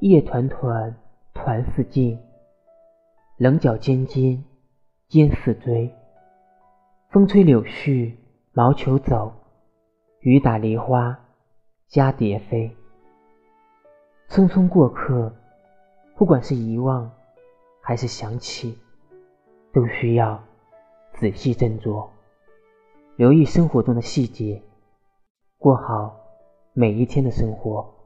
夜团团，团似镜；棱角尖尖，尖似锥。风吹柳絮，毛球走；雨打梨花，蛱蝶飞。匆匆过客，不管是遗忘还是想起，都需要仔细斟酌，留意生活中的细节，过好每一天的生活。